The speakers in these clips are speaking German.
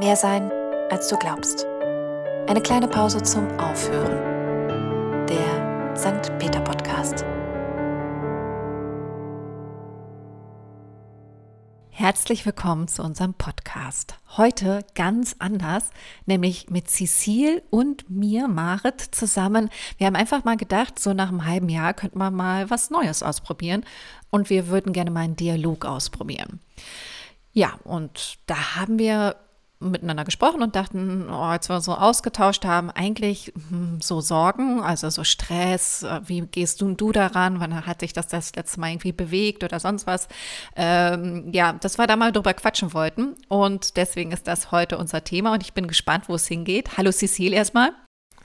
Mehr sein, als du glaubst. Eine kleine Pause zum Aufhören. Der St. Peter Podcast. Herzlich willkommen zu unserem Podcast. Heute ganz anders, nämlich mit Cecile und mir, Marit, zusammen. Wir haben einfach mal gedacht, so nach einem halben Jahr könnte man mal was Neues ausprobieren und wir würden gerne mal einen Dialog ausprobieren. Ja, und da haben wir miteinander gesprochen und dachten, oh, als wir so ausgetauscht haben, eigentlich hm, so Sorgen, also so Stress, äh, wie gehst du und du daran, wann hat sich das das letzte Mal irgendwie bewegt oder sonst was. Ähm, ja, das war da mal drüber quatschen wollten und deswegen ist das heute unser Thema und ich bin gespannt, wo es hingeht. Hallo Cecile erstmal.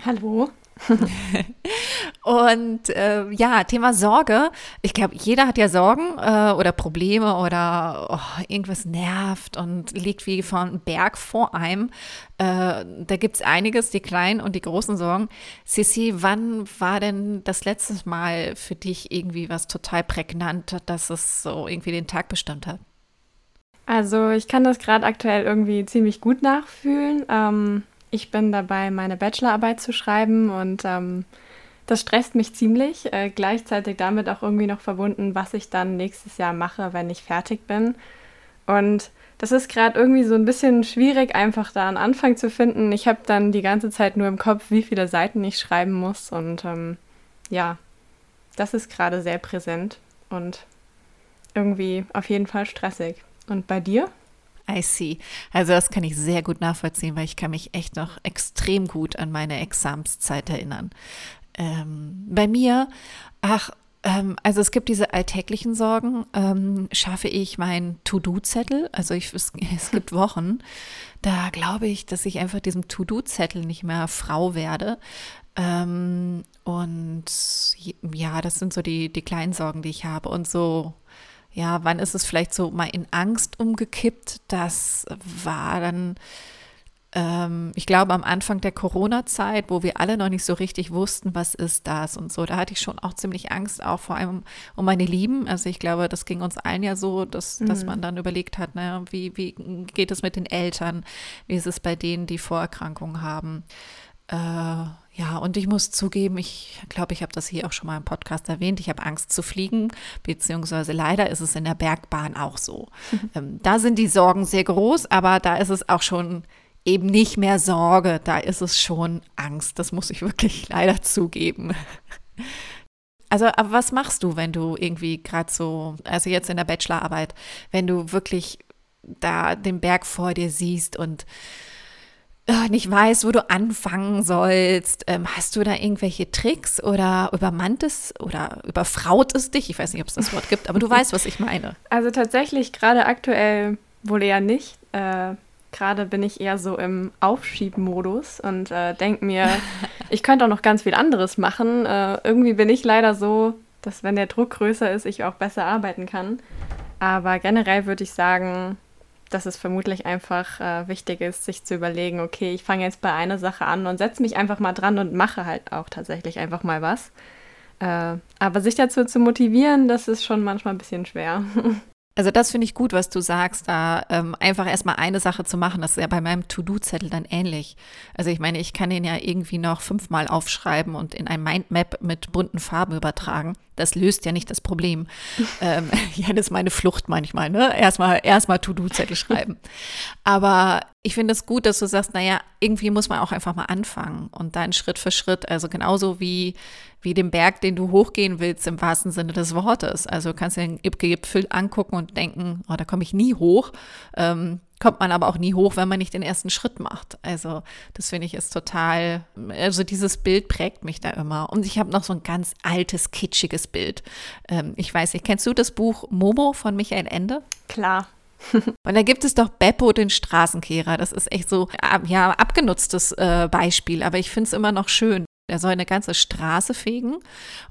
Hallo. und äh, ja, Thema Sorge. Ich glaube, jeder hat ja Sorgen äh, oder Probleme oder oh, irgendwas nervt und liegt wie von Berg vor einem. Äh, da gibt es einiges, die kleinen und die großen Sorgen. Sissi, wann war denn das letzte Mal für dich irgendwie was total prägnant, dass es so irgendwie den Tag bestimmt hat? Also ich kann das gerade aktuell irgendwie ziemlich gut nachfühlen. Ähm ich bin dabei, meine Bachelorarbeit zu schreiben und ähm, das stresst mich ziemlich. Äh, gleichzeitig damit auch irgendwie noch verbunden, was ich dann nächstes Jahr mache, wenn ich fertig bin. Und das ist gerade irgendwie so ein bisschen schwierig, einfach da einen Anfang zu finden. Ich habe dann die ganze Zeit nur im Kopf, wie viele Seiten ich schreiben muss. Und ähm, ja, das ist gerade sehr präsent und irgendwie auf jeden Fall stressig. Und bei dir? I see. Also das kann ich sehr gut nachvollziehen, weil ich kann mich echt noch extrem gut an meine Examszeit erinnern. Ähm, bei mir, ach, ähm, also es gibt diese alltäglichen Sorgen. Ähm, schaffe ich meinen To-Do-Zettel? Also ich, es, es gibt Wochen, da glaube ich, dass ich einfach diesem To-Do-Zettel nicht mehr Frau werde. Ähm, und ja, das sind so die, die kleinen Sorgen, die ich habe. Und so ja, wann ist es vielleicht so mal in Angst umgekippt? Das war dann, ähm, ich glaube, am Anfang der Corona-Zeit, wo wir alle noch nicht so richtig wussten, was ist das und so. Da hatte ich schon auch ziemlich Angst, auch vor allem um meine Lieben. Also ich glaube, das ging uns allen ja so, dass, mhm. dass man dann überlegt hat, ne, wie, wie geht es mit den Eltern? Wie ist es bei denen, die Vorerkrankungen haben? Äh, ja, und ich muss zugeben, ich glaube, ich habe das hier auch schon mal im Podcast erwähnt, ich habe Angst zu fliegen, beziehungsweise leider ist es in der Bergbahn auch so. Mhm. Ähm, da sind die Sorgen sehr groß, aber da ist es auch schon eben nicht mehr Sorge, da ist es schon Angst. Das muss ich wirklich leider zugeben. Also, aber was machst du, wenn du irgendwie gerade so, also jetzt in der Bachelorarbeit, wenn du wirklich da den Berg vor dir siehst und nicht weißt, wo du anfangen sollst. Ähm, hast du da irgendwelche Tricks oder übermannt es oder überfraut es dich? Ich weiß nicht, ob es das Wort gibt, aber du weißt, was ich meine. Also tatsächlich gerade aktuell wohl eher nicht. Äh, gerade bin ich eher so im Aufschiebmodus und äh, denke mir, ich könnte auch noch ganz viel anderes machen. Äh, irgendwie bin ich leider so, dass wenn der Druck größer ist, ich auch besser arbeiten kann. Aber generell würde ich sagen, dass es vermutlich einfach äh, wichtig ist, sich zu überlegen, okay, ich fange jetzt bei einer Sache an und setze mich einfach mal dran und mache halt auch tatsächlich einfach mal was. Äh, aber sich dazu zu motivieren, das ist schon manchmal ein bisschen schwer. Also das finde ich gut, was du sagst, da ähm, einfach erstmal eine Sache zu machen. Das ist ja bei meinem To-Do-Zettel dann ähnlich. Also ich meine, ich kann den ja irgendwie noch fünfmal aufschreiben und in ein Mindmap mit bunten Farben übertragen. Das löst ja nicht das Problem. ähm, ja, das ist meine Flucht manchmal, ne? Erstmal, erstmal To-Do-Zettel schreiben. Aber ich finde es gut, dass du sagst, naja, irgendwie muss man auch einfach mal anfangen und dann Schritt für Schritt, also genauso wie, wie den Berg, den du hochgehen willst, im wahrsten Sinne des Wortes. Also du kannst den Gipfel angucken und denken, oh, da komme ich nie hoch. Ähm, kommt man aber auch nie hoch, wenn man nicht den ersten Schritt macht. Also das finde ich ist total, also dieses Bild prägt mich da immer. Und ich habe noch so ein ganz altes, kitschiges Bild. Ähm, ich weiß nicht, kennst du das Buch Momo von Michael Ende? Klar. Und da gibt es doch Beppo, den Straßenkehrer. Das ist echt so, ja, abgenutztes äh, Beispiel, aber ich finde es immer noch schön. Er soll eine ganze Straße fegen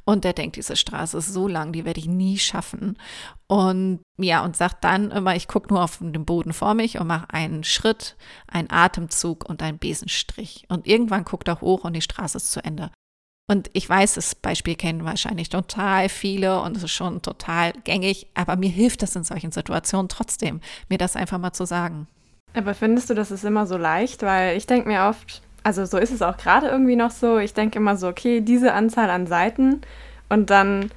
und der denkt, diese Straße ist so lang, die werde ich nie schaffen. Und ja, und sagt dann immer, ich gucke nur auf den Boden vor mich und mache einen Schritt, einen Atemzug und einen Besenstrich. Und irgendwann guckt er hoch und die Straße ist zu Ende. Und ich weiß, das Beispiel kennen wahrscheinlich total viele und es ist schon total gängig, aber mir hilft das in solchen Situationen trotzdem, mir das einfach mal zu sagen. Aber findest du, das ist immer so leicht? Weil ich denke mir oft, also so ist es auch gerade irgendwie noch so, ich denke immer so, okay, diese Anzahl an Seiten und dann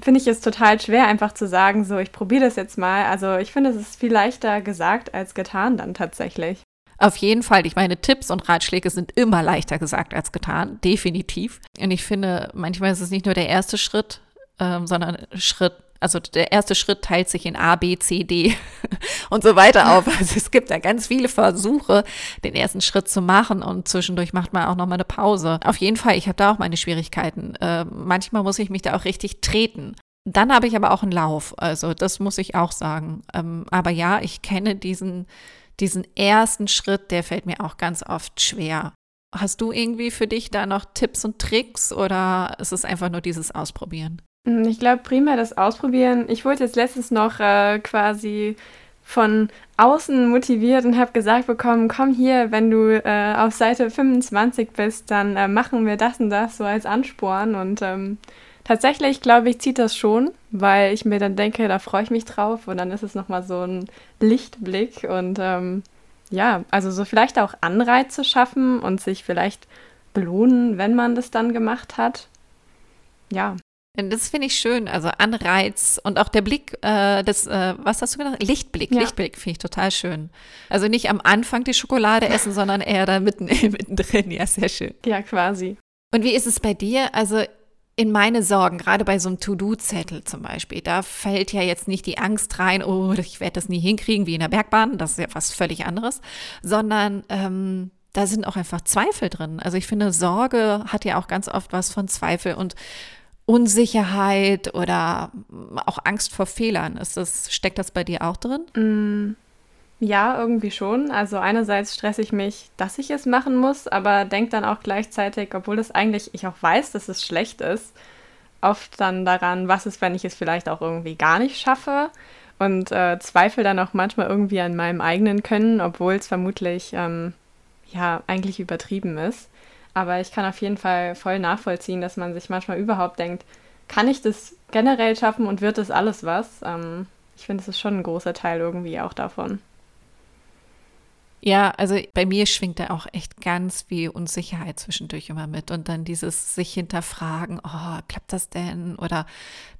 finde ich es total schwer, einfach zu sagen, so, ich probiere das jetzt mal. Also ich finde, es ist viel leichter gesagt als getan dann tatsächlich. Auf jeden Fall. Ich meine, Tipps und Ratschläge sind immer leichter gesagt als getan, definitiv. Und ich finde, manchmal ist es nicht nur der erste Schritt, ähm, sondern Schritt, also der erste Schritt teilt sich in A, B, C, D und so weiter auf. Also es gibt da ganz viele Versuche, den ersten Schritt zu machen und zwischendurch macht man auch nochmal eine Pause. Auf jeden Fall, ich habe da auch meine Schwierigkeiten. Äh, manchmal muss ich mich da auch richtig treten. Dann habe ich aber auch einen Lauf, also das muss ich auch sagen. Ähm, aber ja, ich kenne diesen, diesen ersten Schritt, der fällt mir auch ganz oft schwer. Hast du irgendwie für dich da noch Tipps und Tricks oder ist es einfach nur dieses Ausprobieren? Hm, ich glaube primär das Ausprobieren. Ich wurde jetzt letztens noch äh, quasi von außen motiviert und habe gesagt bekommen, komm hier, wenn du äh, auf Seite 25 bist, dann äh, machen wir das und das so als Ansporn. Und ähm, tatsächlich, glaube ich, zieht das schon, weil ich mir dann denke, da freue ich mich drauf und dann ist es nochmal so ein Lichtblick und ähm, ja, also so vielleicht auch Anreize schaffen und sich vielleicht belohnen, wenn man das dann gemacht hat. Ja. Das finde ich schön. Also Anreiz und auch der Blick, äh, das, äh, was hast du gedacht? Lichtblick. Ja. Lichtblick finde ich total schön. Also nicht am Anfang die Schokolade essen, sondern eher da mitten, mittendrin. Ja, sehr schön. Ja, quasi. Und wie ist es bei dir? Also in meine Sorgen, gerade bei so einem To-Do-Zettel zum Beispiel, da fällt ja jetzt nicht die Angst rein, oh, ich werde das nie hinkriegen wie in der Bergbahn, das ist ja was völlig anderes, sondern ähm, da sind auch einfach Zweifel drin. Also ich finde, Sorge hat ja auch ganz oft was von Zweifel und Unsicherheit oder auch Angst vor Fehlern. Ist das, steckt das bei dir auch drin? Mm, ja, irgendwie schon. Also einerseits stresse ich mich, dass ich es machen muss, aber denke dann auch gleichzeitig, obwohl es eigentlich ich auch weiß, dass es schlecht ist, oft dann daran, was ist, wenn ich es vielleicht auch irgendwie gar nicht schaffe und äh, zweifle dann auch manchmal irgendwie an meinem eigenen Können, obwohl es vermutlich ähm, ja eigentlich übertrieben ist. Aber ich kann auf jeden Fall voll nachvollziehen, dass man sich manchmal überhaupt denkt, kann ich das generell schaffen und wird das alles was? Ähm, ich finde, es ist schon ein großer Teil irgendwie auch davon. Ja, also bei mir schwingt da auch echt ganz viel Unsicherheit zwischendurch immer mit und dann dieses sich hinterfragen, oh, klappt das denn oder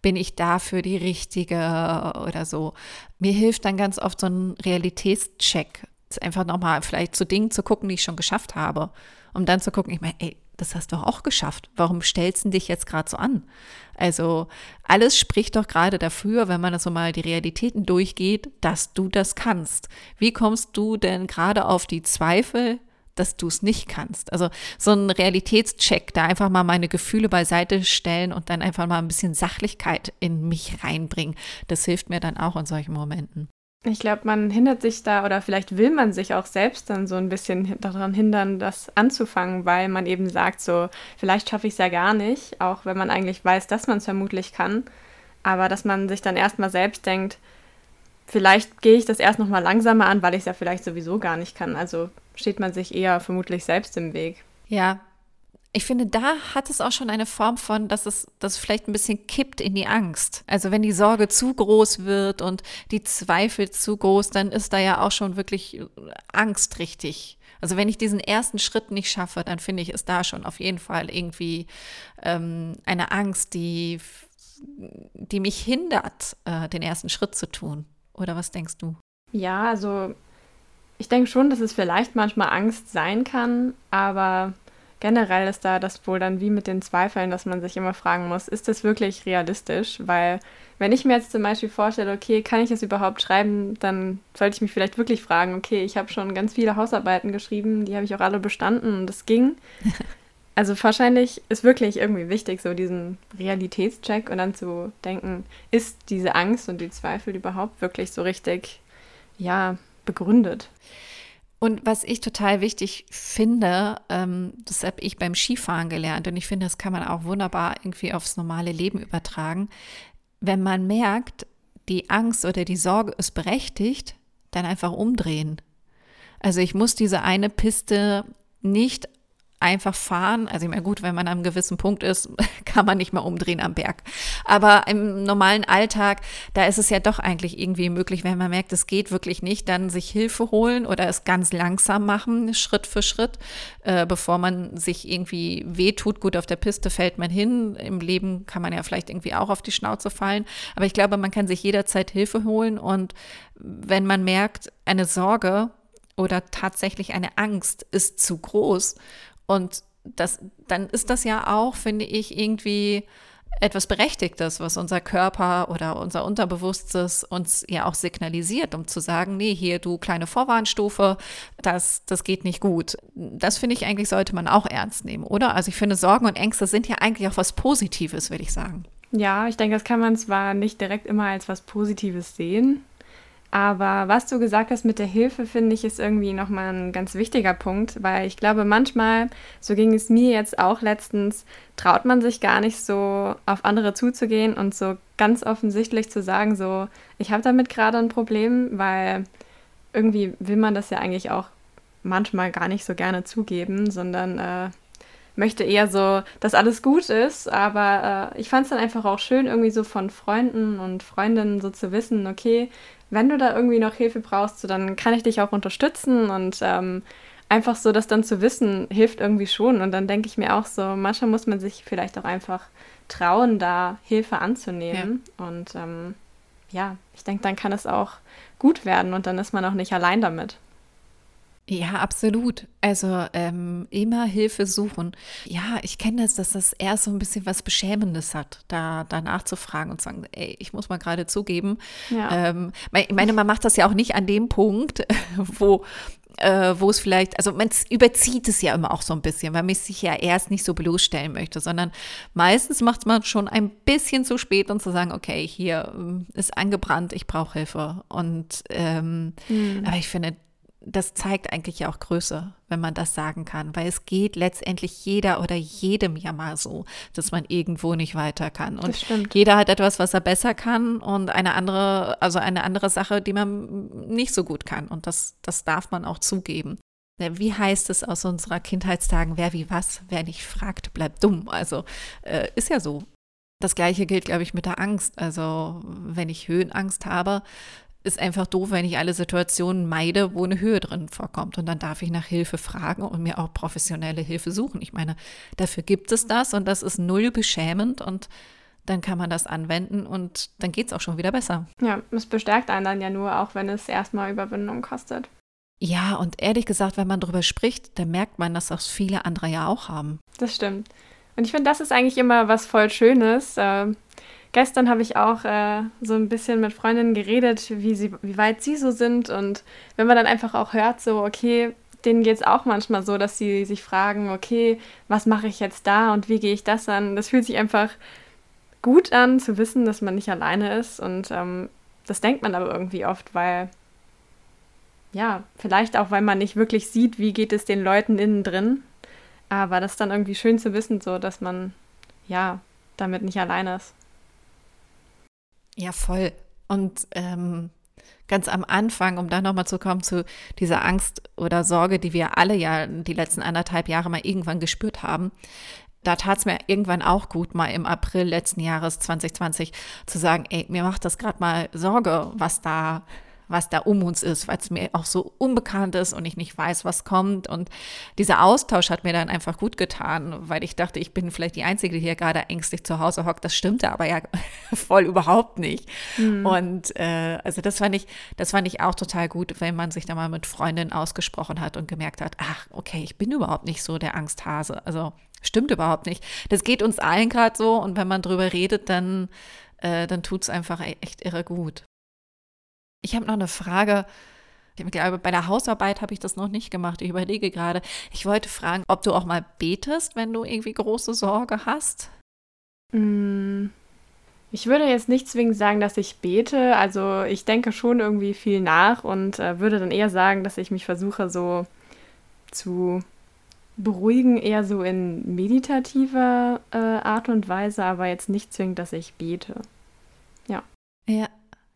bin ich dafür die Richtige oder so. Mir hilft dann ganz oft so ein Realitätscheck, einfach nochmal vielleicht zu Dingen zu gucken, die ich schon geschafft habe, um dann zu gucken, ich meine, ey, das hast du auch geschafft. Warum stellst du dich jetzt gerade so an? Also alles spricht doch gerade dafür, wenn man so mal die Realitäten durchgeht, dass du das kannst. Wie kommst du denn gerade auf die Zweifel, dass du es nicht kannst? Also so ein Realitätscheck, da einfach mal meine Gefühle beiseite stellen und dann einfach mal ein bisschen Sachlichkeit in mich reinbringen. Das hilft mir dann auch in solchen Momenten. Ich glaube, man hindert sich da oder vielleicht will man sich auch selbst dann so ein bisschen daran hindern, das anzufangen, weil man eben sagt, so, vielleicht schaffe ich es ja gar nicht, auch wenn man eigentlich weiß, dass man es vermutlich kann. Aber dass man sich dann erstmal selbst denkt, vielleicht gehe ich das erst nochmal langsamer an, weil ich es ja vielleicht sowieso gar nicht kann. Also steht man sich eher vermutlich selbst im Weg. Ja, ich finde, da hat es auch schon eine Form von, dass es das vielleicht ein bisschen kippt in die Angst. Also wenn die Sorge zu groß wird und die Zweifel zu groß, dann ist da ja auch schon wirklich Angst richtig. Also wenn ich diesen ersten Schritt nicht schaffe, dann finde ich, ist da schon auf jeden Fall irgendwie ähm, eine Angst, die, die mich hindert, äh, den ersten Schritt zu tun. Oder was denkst du? Ja, also ich denke schon, dass es vielleicht manchmal Angst sein kann, aber generell ist da das wohl dann wie mit den Zweifeln, dass man sich immer fragen muss, ist das wirklich realistisch? Weil wenn ich mir jetzt zum Beispiel vorstelle, okay, kann ich es überhaupt schreiben, dann sollte ich mich vielleicht wirklich fragen, okay, ich habe schon ganz viele Hausarbeiten geschrieben, die habe ich auch alle bestanden und es ging. Also wahrscheinlich ist wirklich irgendwie wichtig, so diesen Realitätscheck und dann zu denken, ist diese Angst und die Zweifel überhaupt wirklich so richtig, ja, begründet? Und was ich total wichtig finde, ähm, das habe ich beim Skifahren gelernt und ich finde, das kann man auch wunderbar irgendwie aufs normale Leben übertragen. Wenn man merkt, die Angst oder die Sorge ist berechtigt, dann einfach umdrehen. Also ich muss diese eine Piste nicht einfach fahren. Also ich meine, gut, wenn man an einem gewissen Punkt ist, kann man nicht mehr umdrehen am Berg. Aber im normalen Alltag, da ist es ja doch eigentlich irgendwie möglich, wenn man merkt, es geht wirklich nicht, dann sich Hilfe holen oder es ganz langsam machen, Schritt für Schritt, äh, bevor man sich irgendwie wehtut. Gut, auf der Piste fällt man hin. Im Leben kann man ja vielleicht irgendwie auch auf die Schnauze fallen. Aber ich glaube, man kann sich jederzeit Hilfe holen und wenn man merkt, eine Sorge oder tatsächlich eine Angst ist zu groß und das, dann ist das ja auch, finde ich, irgendwie etwas Berechtigtes, was unser Körper oder unser Unterbewusstes uns ja auch signalisiert, um zu sagen, nee, hier du kleine Vorwarnstufe, das, das geht nicht gut. Das finde ich eigentlich sollte man auch ernst nehmen, oder? Also ich finde, Sorgen und Ängste sind ja eigentlich auch was Positives, würde ich sagen. Ja, ich denke, das kann man zwar nicht direkt immer als was Positives sehen, aber was du gesagt hast mit der Hilfe, finde ich, ist irgendwie nochmal ein ganz wichtiger Punkt, weil ich glaube, manchmal, so ging es mir jetzt auch letztens, traut man sich gar nicht so auf andere zuzugehen und so ganz offensichtlich zu sagen, so, ich habe damit gerade ein Problem, weil irgendwie will man das ja eigentlich auch manchmal gar nicht so gerne zugeben, sondern äh, möchte eher so, dass alles gut ist. Aber äh, ich fand es dann einfach auch schön, irgendwie so von Freunden und Freundinnen so zu wissen, okay, wenn du da irgendwie noch Hilfe brauchst, so, dann kann ich dich auch unterstützen und ähm, einfach so das dann zu wissen, hilft irgendwie schon. Und dann denke ich mir auch so, manchmal muss man sich vielleicht auch einfach trauen, da Hilfe anzunehmen. Ja. Und ähm, ja, ich denke, dann kann es auch gut werden und dann ist man auch nicht allein damit. Ja, absolut. Also ähm, immer Hilfe suchen. Ja, ich kenne das, dass das eher so ein bisschen was Beschämendes hat, da danach zu fragen und zu sagen, ey, ich muss mal gerade zugeben. Ja. Ähm, ich meine, man macht das ja auch nicht an dem Punkt, wo äh, wo es vielleicht, also man überzieht es ja immer auch so ein bisschen, weil man sich ja erst nicht so bloßstellen möchte, sondern meistens macht man schon ein bisschen zu spät, um zu sagen, okay, hier ähm, ist angebrannt, ich brauche Hilfe. Und ähm, mhm. aber ich finde, das zeigt eigentlich ja auch Größe, wenn man das sagen kann, weil es geht letztendlich jeder oder jedem ja mal so, dass man irgendwo nicht weiter kann. Und jeder hat etwas, was er besser kann und eine andere, also eine andere Sache, die man nicht so gut kann. Und das, das darf man auch zugeben. Wie heißt es aus unserer Kindheitstagen, wer wie was, wer nicht fragt, bleibt dumm. Also äh, ist ja so. Das gleiche gilt, glaube ich, mit der Angst. Also wenn ich Höhenangst habe, ist einfach doof, wenn ich alle Situationen meide, wo eine Höhe drin vorkommt. Und dann darf ich nach Hilfe fragen und mir auch professionelle Hilfe suchen. Ich meine, dafür gibt es das und das ist null beschämend und dann kann man das anwenden und dann geht es auch schon wieder besser. Ja, es bestärkt einen dann ja nur, auch wenn es erstmal Überwindung kostet. Ja, und ehrlich gesagt, wenn man darüber spricht, dann merkt man, dass das viele andere ja auch haben. Das stimmt. Und ich finde, das ist eigentlich immer was voll Schönes. Äh, gestern habe ich auch äh, so ein bisschen mit Freundinnen geredet, wie, sie, wie weit sie so sind. Und wenn man dann einfach auch hört, so, okay, denen geht es auch manchmal so, dass sie sich fragen, okay, was mache ich jetzt da und wie gehe ich das an? Das fühlt sich einfach gut an, zu wissen, dass man nicht alleine ist. Und ähm, das denkt man aber irgendwie oft, weil, ja, vielleicht auch, weil man nicht wirklich sieht, wie geht es den Leuten innen drin. Aber das ist dann irgendwie schön zu wissen, so, dass man, ja, damit nicht alleine ist. Ja, voll. Und ähm, ganz am Anfang, um da nochmal zu kommen zu dieser Angst oder Sorge, die wir alle ja die letzten anderthalb Jahre mal irgendwann gespürt haben, da tat es mir irgendwann auch gut, mal im April letzten Jahres 2020 zu sagen, ey, mir macht das gerade mal Sorge, was da was da um uns ist, weil es mir auch so unbekannt ist und ich nicht weiß, was kommt. Und dieser Austausch hat mir dann einfach gut getan, weil ich dachte, ich bin vielleicht die Einzige, die hier gerade ängstlich zu Hause hockt. Das stimmte aber ja voll überhaupt nicht. Mhm. Und äh, also das fand ich, das fand ich auch total gut, wenn man sich da mal mit Freundinnen ausgesprochen hat und gemerkt hat, ach, okay, ich bin überhaupt nicht so der Angsthase. Also stimmt überhaupt nicht. Das geht uns allen gerade so und wenn man drüber redet, dann, äh, dann tut es einfach e-, echt irre gut. Ich habe noch eine Frage. Ich glaube, bei der Hausarbeit habe ich das noch nicht gemacht. Ich überlege gerade. Ich wollte fragen, ob du auch mal betest, wenn du irgendwie große Sorge hast. Mm, ich würde jetzt nicht zwingend sagen, dass ich bete. Also ich denke schon irgendwie viel nach und äh, würde dann eher sagen, dass ich mich versuche so zu beruhigen, eher so in meditativer äh, Art und Weise, aber jetzt nicht zwingend, dass ich bete. Ja. Ja,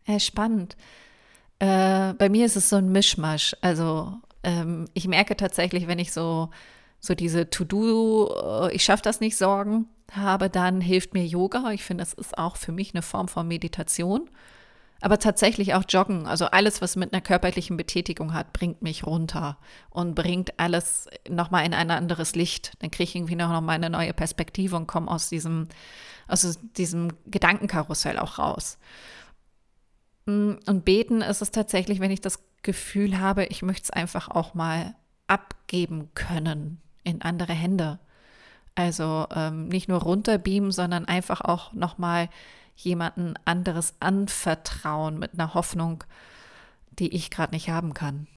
ja spannend. Äh, bei mir ist es so ein Mischmasch. Also ähm, ich merke tatsächlich, wenn ich so so diese To-Do, äh, ich schaffe das nicht Sorgen habe, dann hilft mir Yoga. Ich finde, das ist auch für mich eine Form von Meditation. Aber tatsächlich auch Joggen, also alles, was mit einer körperlichen Betätigung hat, bringt mich runter und bringt alles nochmal in ein anderes Licht. Dann kriege ich irgendwie noch mal eine neue Perspektive und komme aus diesem, aus diesem Gedankenkarussell auch raus. Mm, und beten ist es tatsächlich, wenn ich das Gefühl habe, ich möchte es einfach auch mal abgeben können in andere Hände. Also ähm, nicht nur runterbeamen, sondern einfach auch nochmal jemanden anderes anvertrauen mit einer Hoffnung, die ich gerade nicht haben kann.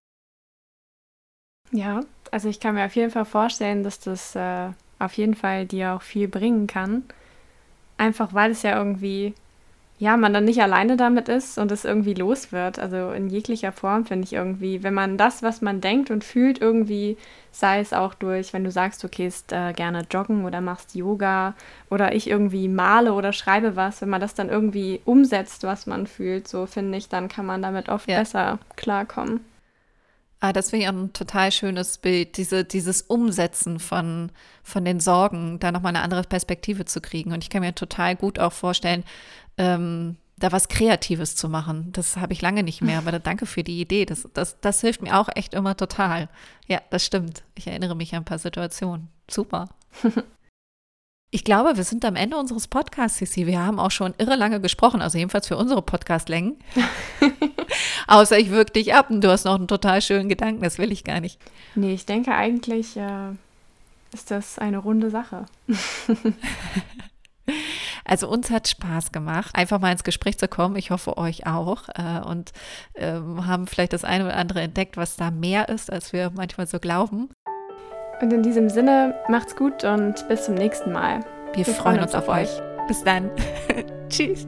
Ja, also ich kann mir auf jeden Fall vorstellen, dass das äh, auf jeden Fall dir auch viel bringen kann. Einfach weil es ja irgendwie ja, man dann nicht alleine damit ist und es irgendwie los wird. Also in jeglicher Form finde ich irgendwie, wenn man das, was man denkt und fühlt, irgendwie, sei es auch durch, wenn du sagst, du gehst äh, gerne joggen oder machst Yoga oder ich irgendwie male oder schreibe was, wenn man das dann irgendwie umsetzt, was man fühlt, so finde ich, dann kann man damit oft ja. besser klarkommen. Ah, das finde ich ein total schönes Bild, diese, dieses Umsetzen von, von den Sorgen, da nochmal eine andere Perspektive zu kriegen. Und ich kann mir total gut auch vorstellen, ähm, da was Kreatives zu machen. Das habe ich lange nicht mehr, aber danke für die Idee. Das, das, das hilft mir auch echt immer total. Ja, das stimmt. Ich erinnere mich an ein paar Situationen. Super. Ich glaube, wir sind am Ende unseres Podcasts, Sissi. Wir haben auch schon irre lange gesprochen, also jedenfalls für unsere Podcastlängen. Außer ich wirke dich ab und du hast noch einen total schönen Gedanken, das will ich gar nicht. Nee, ich denke eigentlich äh, ist das eine runde Sache. Also uns hat Spaß gemacht, einfach mal ins Gespräch zu kommen. Ich hoffe euch auch. Äh, und ähm, haben vielleicht das eine oder andere entdeckt, was da mehr ist, als wir manchmal so glauben. Und in diesem Sinne, macht's gut und bis zum nächsten Mal. Wir, wir freuen, freuen uns, uns auf euch. Bis dann. Tschüss.